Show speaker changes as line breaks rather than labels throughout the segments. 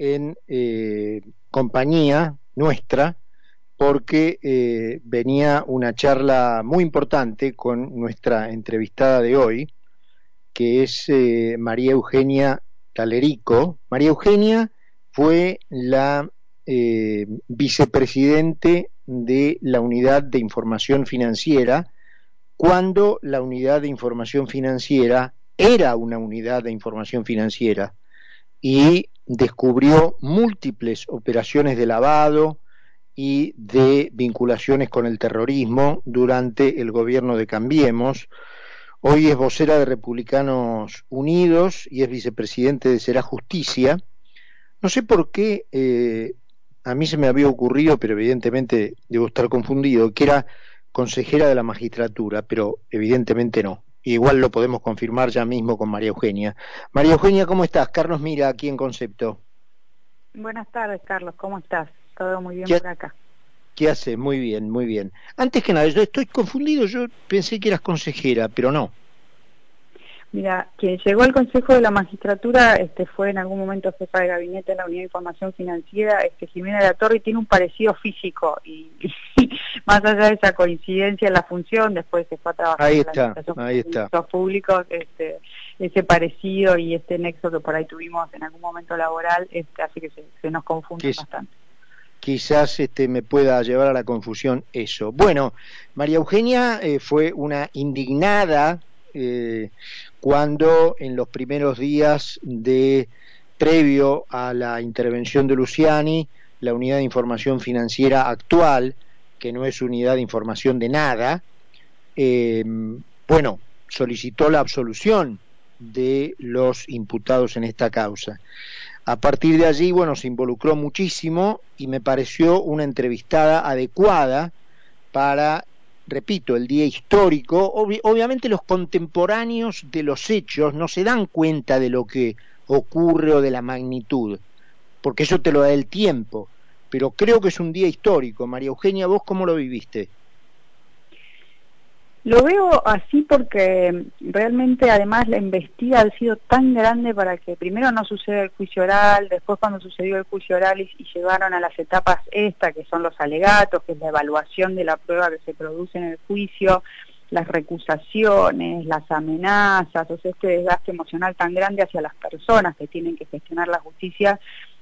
en eh, compañía nuestra porque eh, venía una charla muy importante con nuestra entrevistada de hoy, que es eh, María Eugenia Talerico. María Eugenia fue la vicepresidente de la Unidad de Información Financiera cuando la Unidad de Información Financiera era una unidad de información financiera y descubrió múltiples operaciones de lavado y de vinculaciones con el terrorismo durante el gobierno de Cambiemos. Hoy es vocera de Republicanos Unidos y es vicepresidente de Será Justicia. No sé por qué eh, a mí se me había ocurrido, pero evidentemente debo estar confundido, que era consejera de la magistratura, pero evidentemente no. Igual lo podemos confirmar ya mismo con María Eugenia. María Eugenia, ¿cómo estás? Carlos Mira, aquí en Concepto.
Buenas tardes, Carlos, ¿cómo estás? Todo muy bien por acá.
¿Qué haces? Muy bien, muy bien. Antes que nada, yo estoy confundido, yo pensé que eras consejera, pero no.
Mira, quien llegó al Consejo de la Magistratura este, fue en algún momento jefa de gabinete en la Unidad de Información Financiera, este, Jimena de la Torre, y tiene un parecido físico. Y, más allá de esa coincidencia en la función, después se fue a trabajar
ahí está, ahí está.
los públicos, este, ese parecido y este nexo que por ahí tuvimos en algún momento laboral, este, así que se, nos confunde bastante
quizás este, me pueda llevar a la confusión eso. Bueno, María Eugenia eh, fue una indignada eh, cuando en los primeros días de previo a la intervención de Luciani, la unidad de información financiera actual, que no es unidad de información de nada, eh, bueno, solicitó la absolución de los imputados en esta causa. A partir de allí, bueno, se involucró muchísimo y me pareció una entrevistada adecuada para repito, el día histórico, obviamente los contemporáneos de los hechos no se dan cuenta de lo que ocurre o de la magnitud, porque eso te lo da el tiempo, pero creo que es un día histórico. María Eugenia, ¿vos cómo lo viviste?
Lo veo así porque realmente además la investiga ha sido tan grande para que primero no suceda el juicio oral, después cuando sucedió el juicio oral y, llevaron a las etapas esta, que son los alegatos, que es la evaluación de la prueba que se produce en el juicio, las recusaciones, las amenazas, o sea, este desgaste emocional tan grande hacia las personas que tienen que gestionar la justicia,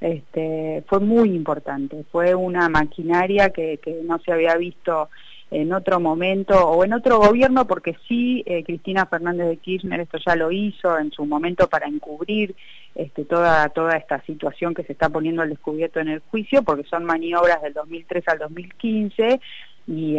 este, fue muy importante. Fue una maquinaria que no se había visto en otro momento o en otro gobierno, porque sí, eh, Cristina Fernández de Kirchner esto ya lo hizo en su momento para encubrir este, toda, toda esta situación que se está poniendo al descubierto en el juicio, porque son maniobras del 2003 al 2015 y,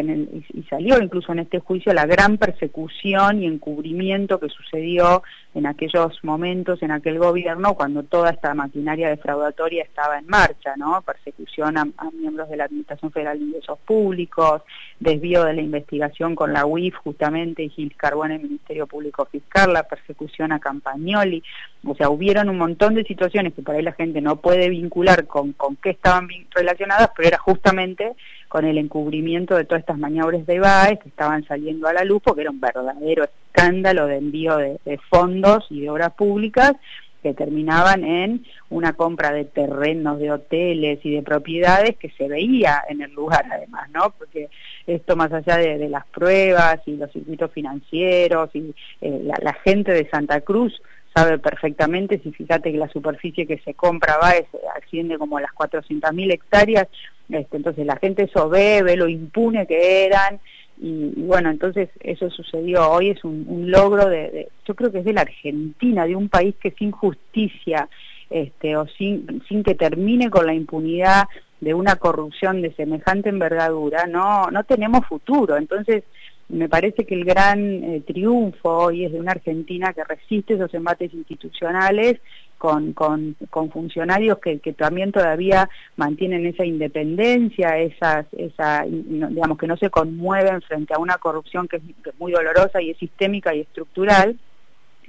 salió incluso en este juicio la gran persecución y encubrimiento que sucedió en aquellos momentos, en aquel gobierno, cuando toda esta maquinaria defraudatoria estaba en marcha, ¿no? Persecución a, miembros de la Administración Federal de Ingresos Públicos, desvío de la investigación con la UIF justamente y Gil Carbón el Ministerio Público Fiscal, la persecución a Campagnoli, o sea, hubieron un montón de situaciones que por ahí la gente no puede vincular con, con qué estaban relacionadas, pero era justamente con el encubrimiento de todas estas maniobras de BAE que estaban saliendo a la luz porque era un verdadero escándalo de envío de, fondos y de obras públicas que terminaban en una compra de terrenos, de hoteles y de propiedades que se veía en el lugar además, ¿no? Porque esto más allá de, las pruebas y los circuitos financieros y eh, la, gente de Santa Cruz sabe perfectamente, si fíjate que la superficie que se compra va asciende como a las 400.000 hectáreas, este, entonces la gente eso ve, lo impune que eran, y, bueno, entonces eso sucedió. Hoy, es un, logro de, yo creo que es de la Argentina, de un país que sin justicia, este, o sin, sin que termine con la impunidad de una corrupción de semejante envergadura, no, no tenemos futuro, entonces me parece que el gran eh, triunfo hoy es de una Argentina que resiste esos embates institucionales con, con, funcionarios que, también todavía mantienen esa independencia, esas, esa, digamos que no se conmueven frente a una corrupción que es, muy dolorosa y es sistémica y estructural.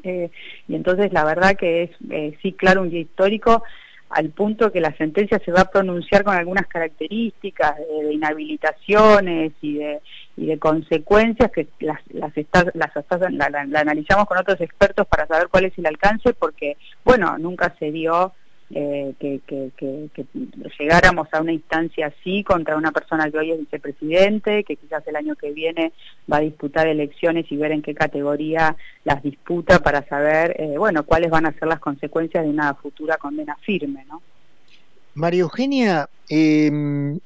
Eh, y entonces la verdad que es, eh, sí, claro, un día histórico al punto que la sentencia se va a pronunciar con algunas características de, inhabilitaciones y de, y de consecuencias que las, las, las la, analizamos con otros expertos para saber cuál es el alcance, porque, bueno, nunca se dio eh, que, que, llegáramos a una instancia así contra una persona que hoy es vicepresidente, que quizás el año que viene va a disputar elecciones y ver en qué categoría las disputa para saber, eh, bueno, cuáles van a ser las consecuencias de una futura condena firme, ¿no?
María Eugenia, em,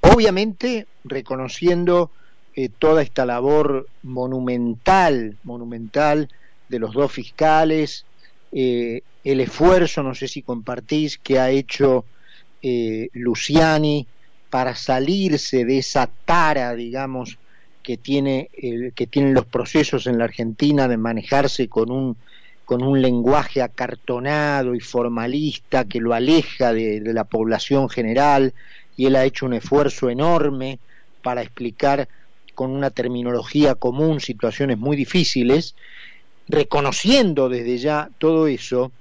obviamente reconociendo eh, toda esta labor monumental, monumental de los dos fiscales, eh, el esfuerzo, no sé si compartís, que ha hecho eh, Luciani para salirse de esa tara, digamos, que tiene que tienen los procesos en la Argentina de manejarse con un con un lenguaje acartonado y formalista que lo aleja de la población general y él ha hecho un esfuerzo enorme para explicar con una terminología común situaciones muy difíciles reconociendo desde ya todo eso,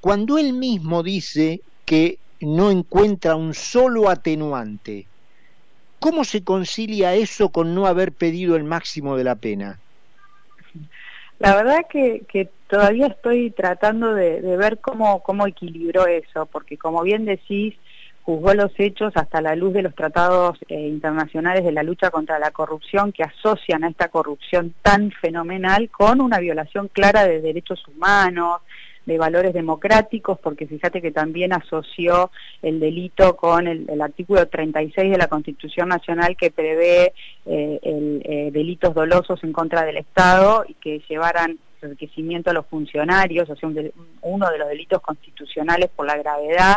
cuando él mismo dice que no encuentra un solo atenuante, ¿cómo se concilia eso con no haber pedido el máximo de la pena?
La verdad que, que todavía estoy tratando de, ver cómo, cómo equilibró eso, porque como bien decís, juzgó los hechos hasta la luz de los tratados eh, internacionales de la lucha contra la corrupción que asocian a esta corrupción tan fenomenal con una violación clara de derechos humanos, de valores democráticos, porque fíjate que también asoció el delito con el, artículo 36 de la Constitución Nacional que prevé eh, el, eh, delitos dolosos en contra del Estado y que llevaran enriquecimiento a los funcionarios, o sea, uno de los delitos constitucionales por la gravedad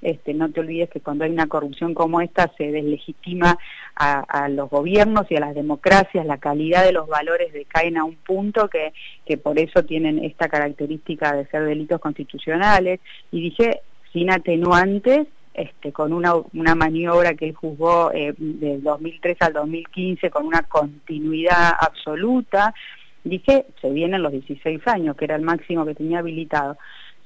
este, no te olvides que cuando hay una corrupción como esta se deslegitima a, los gobiernos y a las democracias, la calidad de los valores decaen a un punto que, que por eso tienen esta característica de ser delitos constitucionales. Y dije, sin atenuantes, este, con una, una maniobra que él juzgó eh, del 2003 al 2015 con una continuidad absoluta, dije, se vienen los 16 años, que era el máximo que tenía habilitado.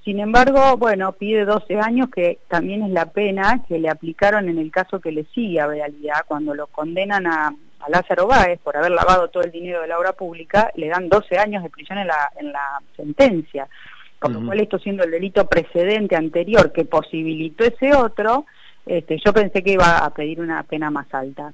Sin embargo, bueno, pide 12 años, que también es la pena que le aplicaron en el caso que le sigue a realidad, cuando lo condenan a, Lázaro Báez por haber lavado todo el dinero de la obra pública, le dan 12 años de prisión en la, en la sentencia. Por lo cual esto siendo el delito precedente anterior que posibilitó ese otro, este, yo pensé que iba a pedir una pena más alta.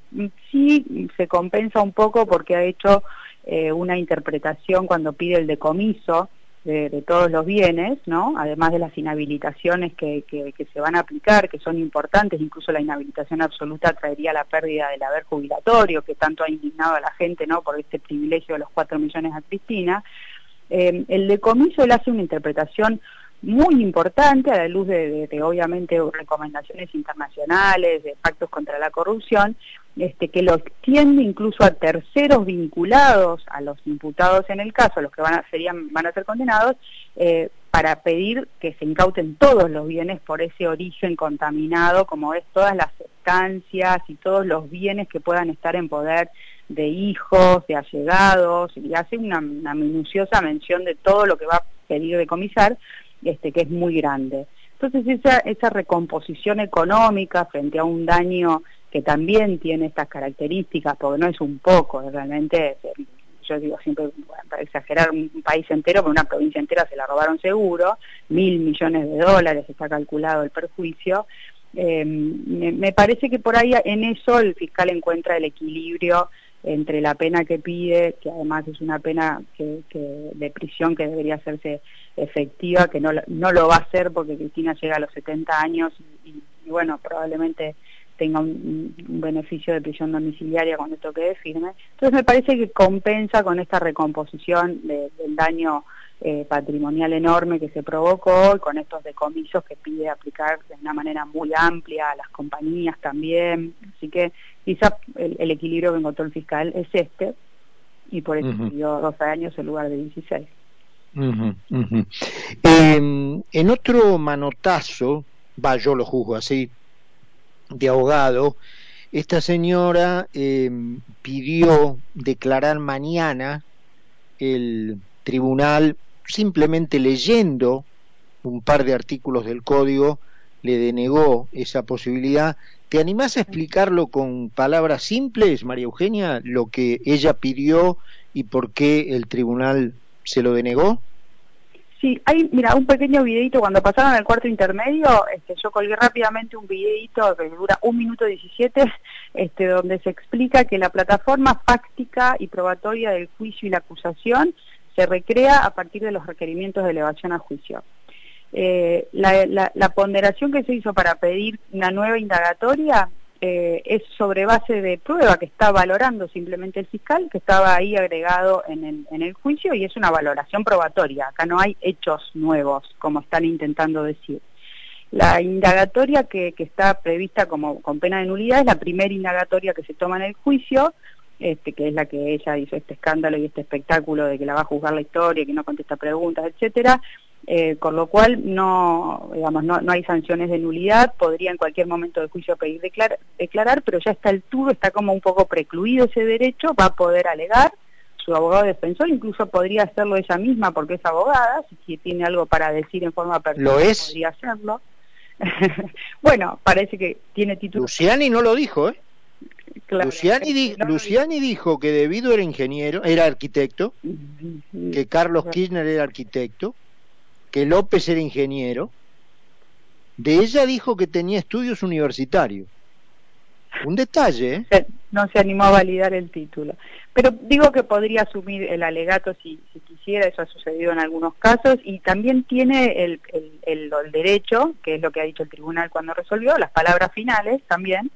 Sí se compensa un poco porque ha hecho eh, una interpretación cuando pide el decomiso, de, todos los bienes, ¿no? además de las inhabilitaciones que, que, se van a aplicar, que son importantes, incluso la inhabilitación absoluta traería la pérdida del haber jubilatorio, que tanto ha indignado a la gente ¿no? por este privilegio de los cuatro millones a Cristina. Eh, el decomiso él hace una interpretación muy importante a la luz de, obviamente recomendaciones internacionales, de pactos contra la corrupción, este, que lo extiende incluso a terceros vinculados a los imputados en el caso, los que van a, serían, van a ser condenados, eh, para pedir que se incauten todos los bienes por ese origen contaminado, como es todas las estancias y todos los bienes que puedan estar en poder de hijos, de allegados, y hace una, minuciosa mención de todo lo que va a pedir decomisar, este, que es muy grande. Entonces esa, esa recomposición económica frente a un daño que también tiene estas características, porque no es un poco, realmente, yo digo siempre, para exagerar, un país entero, pero una provincia entera se la robaron seguro, mil millones de dólares está calculado el perjuicio, eh, me, parece que por ahí en eso el fiscal encuentra el equilibrio entre la pena que pide, que además es una pena de prisión que debería hacerse efectiva, que no, no lo va a hacer porque Cristina llega a los 70 años y, bueno, probablemente tenga un, beneficio de prisión domiciliaria cuando toque de firme. Entonces me parece que compensa con esta recomposición del daño eh, patrimonial enorme que se provocó y con estos decomisos que pide aplicar de una manera muy amplia a las compañías también. Así que quizá el, equilibrio que encontró el fiscal es este y por eso pidió 12 años en lugar de 16.
Em, en otro manotazo, va, yo lo juzgo así, de abogado, esta señora em, pidió declarar mañana el tribunal simplemente leyendo un par de artículos del código le denegó esa posibilidad. ¿Te animás a explicarlo con palabras simples, María Eugenia, lo que ella pidió y por qué el tribunal se lo denegó?
Sí, hay, mira, un pequeño videito, cuando pasaron al cuarto intermedio, este, yo colgué rápidamente un videito que dura un minuto 17, este, donde se explica que la plataforma fáctica y probatoria del juicio y la acusación se recrea a partir de los requerimientos de elevación a juicio. Eh, la, ponderación que se hizo para pedir una nueva indagatoria eh, es sobre base de prueba que está valorando simplemente el fiscal, que estaba ahí agregado en el, juicio y es una valoración probatoria. Acá no hay hechos nuevos, como están intentando decir. La indagatoria que, que está prevista como con pena de nulidad es la primera indagatoria que se toma en el juicio, este, que es la que ella hizo este escándalo y este espectáculo de que la va a juzgar la historia, que no contesta preguntas, etcétera, eh, con lo cual no, digamos, no, no, hay sanciones de nulidad, podría en cualquier momento del juicio pedir declarar, pero ya está el tubo, está como un poco precluido ese derecho, va a poder alegar, su abogado defensor incluso podría hacerlo ella misma porque es abogada, si tiene algo para decir en forma personal
¿Lo es?
podría hacerlo. bueno, parece que tiene título.
Luciani no lo dijo, ¿eh? Luciani, dijo que debido era ingeniero, era arquitecto, que Carlos Kirchner era arquitecto, que López era ingeniero. De ella dijo que tenía estudios universitarios. Un detalle,
¿eh? No se animó a validar el título. Pero digo que podría asumir el alegato si, quisiera, eso ha sucedido en algunos casos, y también tiene el, derecho, que es lo que ha dicho el tribunal cuando resolvió, las palabras finales también,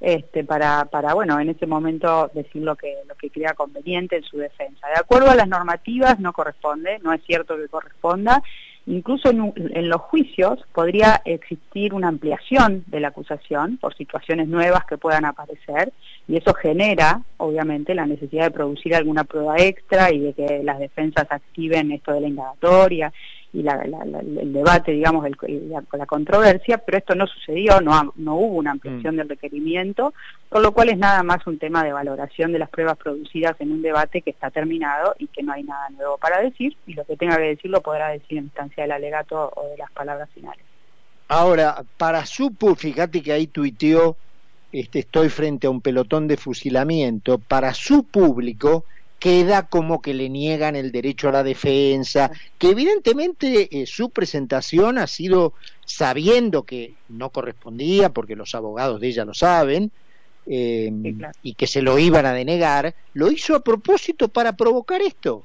este, para, para, bueno, en ese momento decir lo que, lo que crea conveniente en su defensa. De acuerdo a las normativas no corresponde, no es cierto que corresponda, incluso en, los juicios podría existir una ampliación de la acusación por situaciones nuevas que puedan aparecer y eso genera, obviamente, la necesidad de producir alguna prueba extra y de que las defensas activen esto de la indagatoria y la, el debate, digamos, el, la, controversia, pero esto no sucedió, no, no hubo una ampliación mm. del requerimiento, con lo cual es nada más un tema de valoración de las pruebas producidas en un debate que está terminado y que no hay nada nuevo para decir, y lo que tenga que decir lo podrá decir en instancia del alegato o de las palabras finales.
Ahora, para su, fíjate que ahí tuiteó, este, estoy frente a un pelotón de fusilamiento, para su público, queda como que le niegan el derecho a la defensa, que evidentemente eh, su presentación ha sido sabiendo que no correspondía, porque los abogados de ella lo saben, eh, y que se lo iban a denegar, lo hizo a propósito para provocar esto.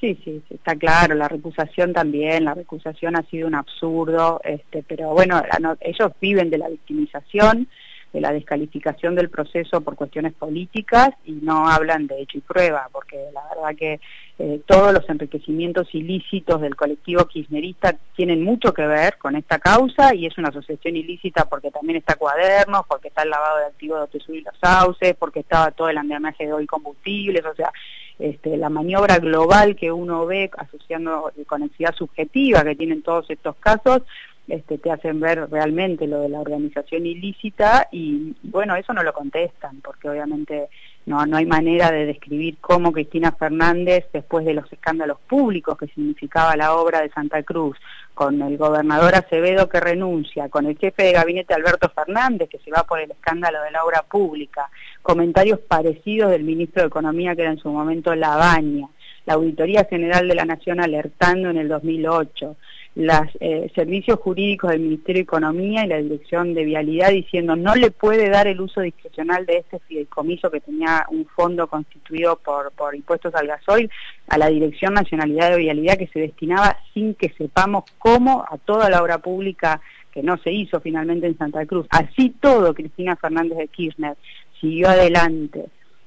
Sí, sí, está claro, la recusación también, la recusación ha sido un absurdo, este, pero bueno, ellos viven de la victimización, de la descalificación del proceso por cuestiones políticas y no hablan de hecho y prueba, porque la verdad que eh, todos los enriquecimientos ilícitos del colectivo kirchnerista tienen mucho que ver con esta causa y es una asociación ilícita porque también está cuadernos, porque está el lavado de activos de Otesur y los sauces, porque estaba todo el andamiaje de hoy combustibles, o sea, este, la maniobra global que uno ve asociando conexidad subjetiva que tienen todos estos casos, este, te hacen ver realmente lo de la organización ilícita y bueno, eso no lo contestan porque obviamente no, no hay manera de describir cómo Cristina Fernández, después de los escándalos públicos que significaba la obra de Santa Cruz, con el gobernador Acevedo que renuncia, con el jefe de gabinete Alberto Fernández que se va por el escándalo de la obra pública, comentarios parecidos del ministro de Economía que era en su momento Labaña, la Auditoría General de la Nación alertando en el 2008, los eh, servicios jurídicos del Ministerio de Economía y la Dirección de Vialidad diciendo no le puede dar el uso discrecional de este fideicomiso que tenía un fondo constituido por, por impuestos al gasoil a la Dirección Nacionalidad de Vialidad que se destinaba sin que sepamos cómo a toda la obra pública que no se hizo finalmente en Santa Cruz. Así todo, Cristina Fernández de Kirchner siguió adelante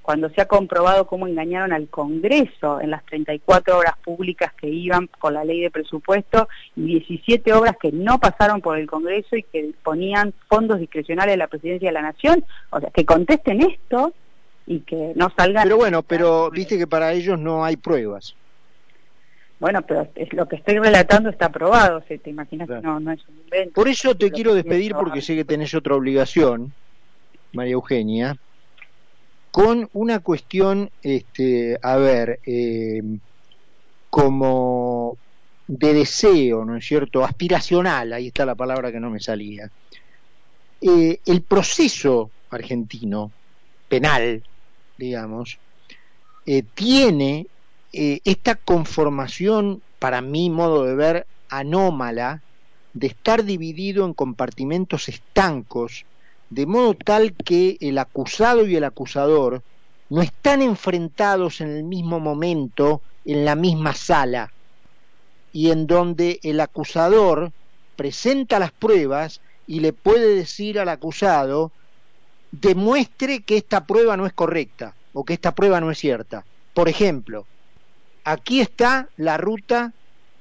cuando se ha comprobado cómo engañaron al Congreso en las 34 obras públicas que iban con la ley de presupuesto y 17 obras que no pasaron por el Congreso y que ponían fondos discrecionales de la Presidencia de la Nación. O sea, que contesten esto y que no salgan...
Pero bueno, pero viste que para ellos no hay pruebas.
Bueno, pero es, lo que estoy relatando está aprobado, ¿se te imaginas que no, no es un invento.
Por eso te quiero despedir porque sé que tenés otra obligación, María Eugenia, con una cuestión, este, a ver, eh, como de deseo, ¿no es cierto?, aspiracional, ahí está la palabra que no me salía. Eh, el proceso argentino, penal, digamos, eh, tiene esta conformación para mi modo de ver, anómala de estar dividido en compartimentos estancos, de modo tal que el acusado y el acusador no están enfrentados en el mismo momento, en la misma sala, y en donde el acusador presenta las pruebas y le puede decir al acusado, demuestre que esta prueba no es correcta o que esta prueba no es cierta. Por ejemplo, aquí está la ruta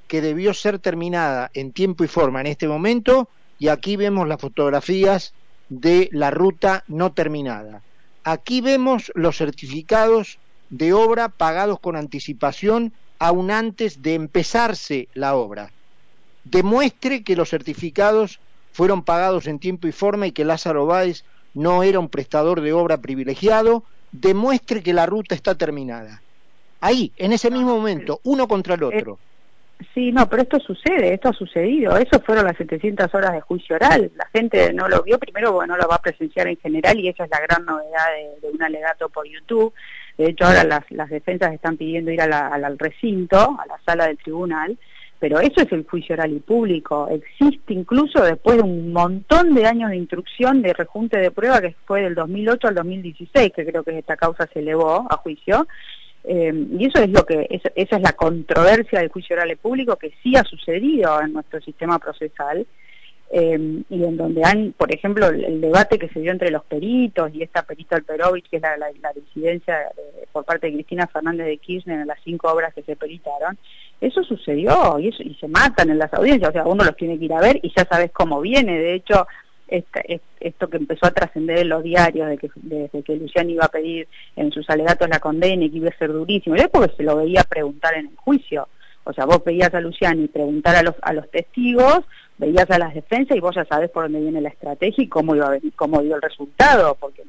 que debió ser terminada en tiempo y forma en este momento y aquí vemos las fotografías de la ruta no terminada. Aquí vemos los certificados de obra pagados con anticipación aún antes de empezarse la obra. Demuestre que los certificados fueron pagados en tiempo y forma y que Lázaro Báez no era un prestador de obra privilegiado, demuestre que la ruta está terminada. Ahí, en ese mismo momento, uno contra el otro.
Sí, no, pero esto sucede, esto ha sucedido. Eso fueron las 700 horas de juicio oral. La gente no lo vio primero porque no lo va a presenciar en general y esa es la gran novedad de, un alegato por YouTube. De hecho, ahora las, defensas están pidiendo ir al recinto, a la sala del tribunal, pero eso es el juicio oral y público. Existe incluso después de un montón de años de instrucción de rejunte de prueba que fue del 2008 al 2016, que creo que esta causa se elevó a juicio, eh, y eso es lo que, esa es la controversia del juicio oral público que sí ha sucedido en nuestro sistema procesal eh, y en donde han, por ejemplo, el, debate que se dio entre los peritos y esta perita Alperovich, que es la, la, disidencia por parte de Cristina Fernández de Kirchner en las cinco obras que se peritaron, eso sucedió y, y se matan en las audiencias, o sea, uno los tiene que ir a ver y ya sabes cómo viene, de hecho, esto que empezó a trascender en los diarios de que, desde que Luciano iba a pedir en sus alegatos la condena y que iba a ser durísimo, y porque se lo veía preguntar en el juicio. O sea, vos veías a Luciani preguntar a los, a los testigos, veías a las defensas y vos ya sabés por dónde viene la estrategia y cómo iba a venir, cómo dio el resultado, porque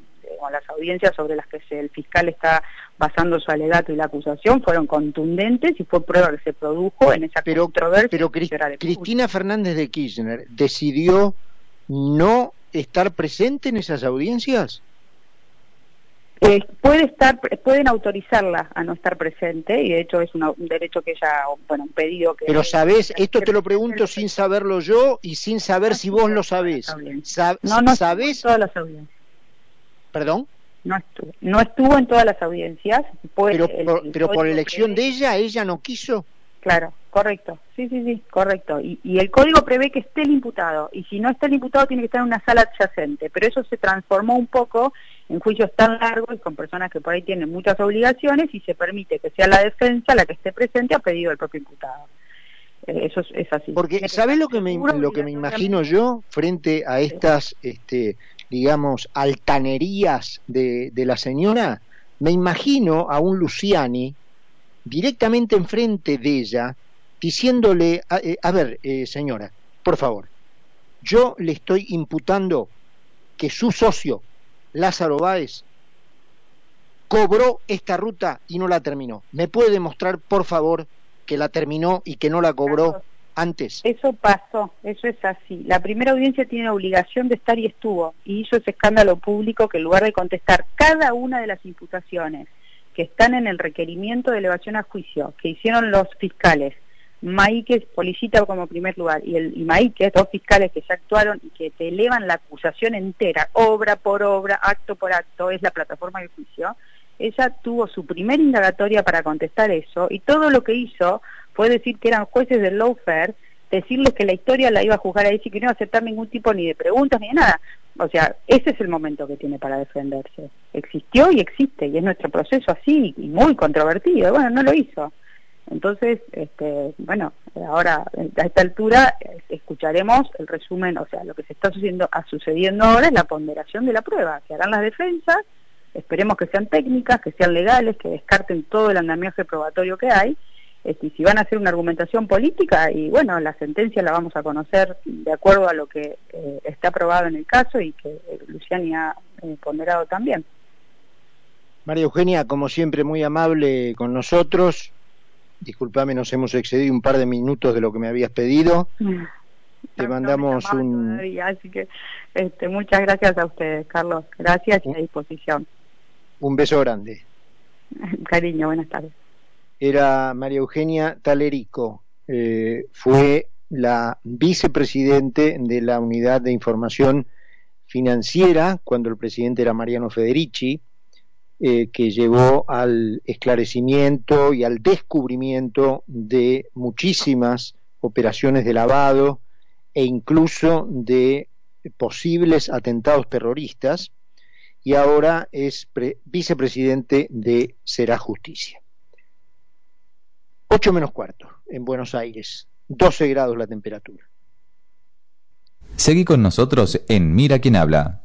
las audiencias sobre las que el fiscal está basando su alegato y la acusación fueron contundentes y fue prueba que se produjo en esa
pero,
controversia.
Pero Cristina Fernández de Kirchner decidió no estar presente en esas audiencias?
Eh, puede estar, pueden autorizarla a no estar presente y de hecho es un derecho que ella, bueno, un pedido que.
Pero sabes, esto te lo pregunto sin saberlo yo y sin saber si vos lo sabés.
no, no sabés. En todas las audiencias.
¿Perdón?
No estuvo, no estuvo en todas las audiencias.
pero, pero por elección de ella, ella no quiso.
Claro, correcto. Sí, sí, sí, correcto. Y, y, el código prevé que esté el imputado. Y si no está el imputado, tiene que estar en una sala adyacente. Pero eso se transformó un poco en juicios tan largos y con personas que por ahí tienen muchas obligaciones y se permite que sea la defensa la que esté presente a pedido del propio imputado. Eh, eso es, así.
Porque, ¿sabes lo que me, lo que me imagino yo frente a estas, este, digamos, altanerías de, de la señora? Me imagino a un Luciani directamente enfrente de ella, diciéndole, a, eh, ver, eh, señora, por favor, yo le estoy imputando que su socio, Lázaro Báez, cobró esta ruta y no la terminó. ¿Me puede demostrar, por favor, que la terminó y que no la cobró antes?
Eso pasó, eso es así. La primera audiencia tiene obligación de estar y estuvo, y hizo ese escándalo público que en lugar de contestar cada una de las imputaciones que están en el requerimiento de elevación a juicio que hicieron los fiscales, Maíquez, Policita como primer lugar, y, el, y Maíquez, dos fiscales que ya actuaron y que te elevan la acusación entera, obra por obra, acto por acto, es la plataforma de juicio, ella tuvo su primera indagatoria para contestar eso y todo lo que hizo fue decir que eran jueces del lawfare, decirles que la historia la iba a juzgar ahí y que no iba a aceptar ningún tipo ni de preguntas ni de nada. O sea, ese es el momento que tiene para defenderse. Existió y existe, y es nuestro proceso así, y muy controvertido. Bueno, no lo hizo. Entonces, este, bueno, ahora a esta altura escucharemos el resumen, o sea, lo que se está sucediendo, sucediendo ahora es la ponderación de la prueba, que harán las defensas, esperemos que sean técnicas, que sean legales, que descarten todo el andamiaje probatorio que hay, este, si van a hacer una argumentación política y bueno, la sentencia la vamos a conocer de acuerdo a lo que eh, está aprobado en el caso y que eh, Luciani ha eh, ponderado también.
María Eugenia, como siempre, muy amable con nosotros. Disculpame, nos hemos excedido un par de minutos de lo que me habías pedido. Te mandamos un...
así que este, muchas gracias a ustedes, Carlos. Gracias y a disposición.
Un beso grande.
Cariño, buenas tardes
era María Eugenia Talerico, eh, fue la vicepresidente de la Unidad de Información Financiera cuando el presidente era Mariano Federici, eh, que llevó al esclarecimiento y al descubrimiento de muchísimas operaciones de lavado e incluso de posibles atentados terroristas y ahora es vicepresidente de Será Justicia. 8 menos cuarto en Buenos Aires, 12 grados la temperatura.
Seguí con nosotros en Mira quién habla.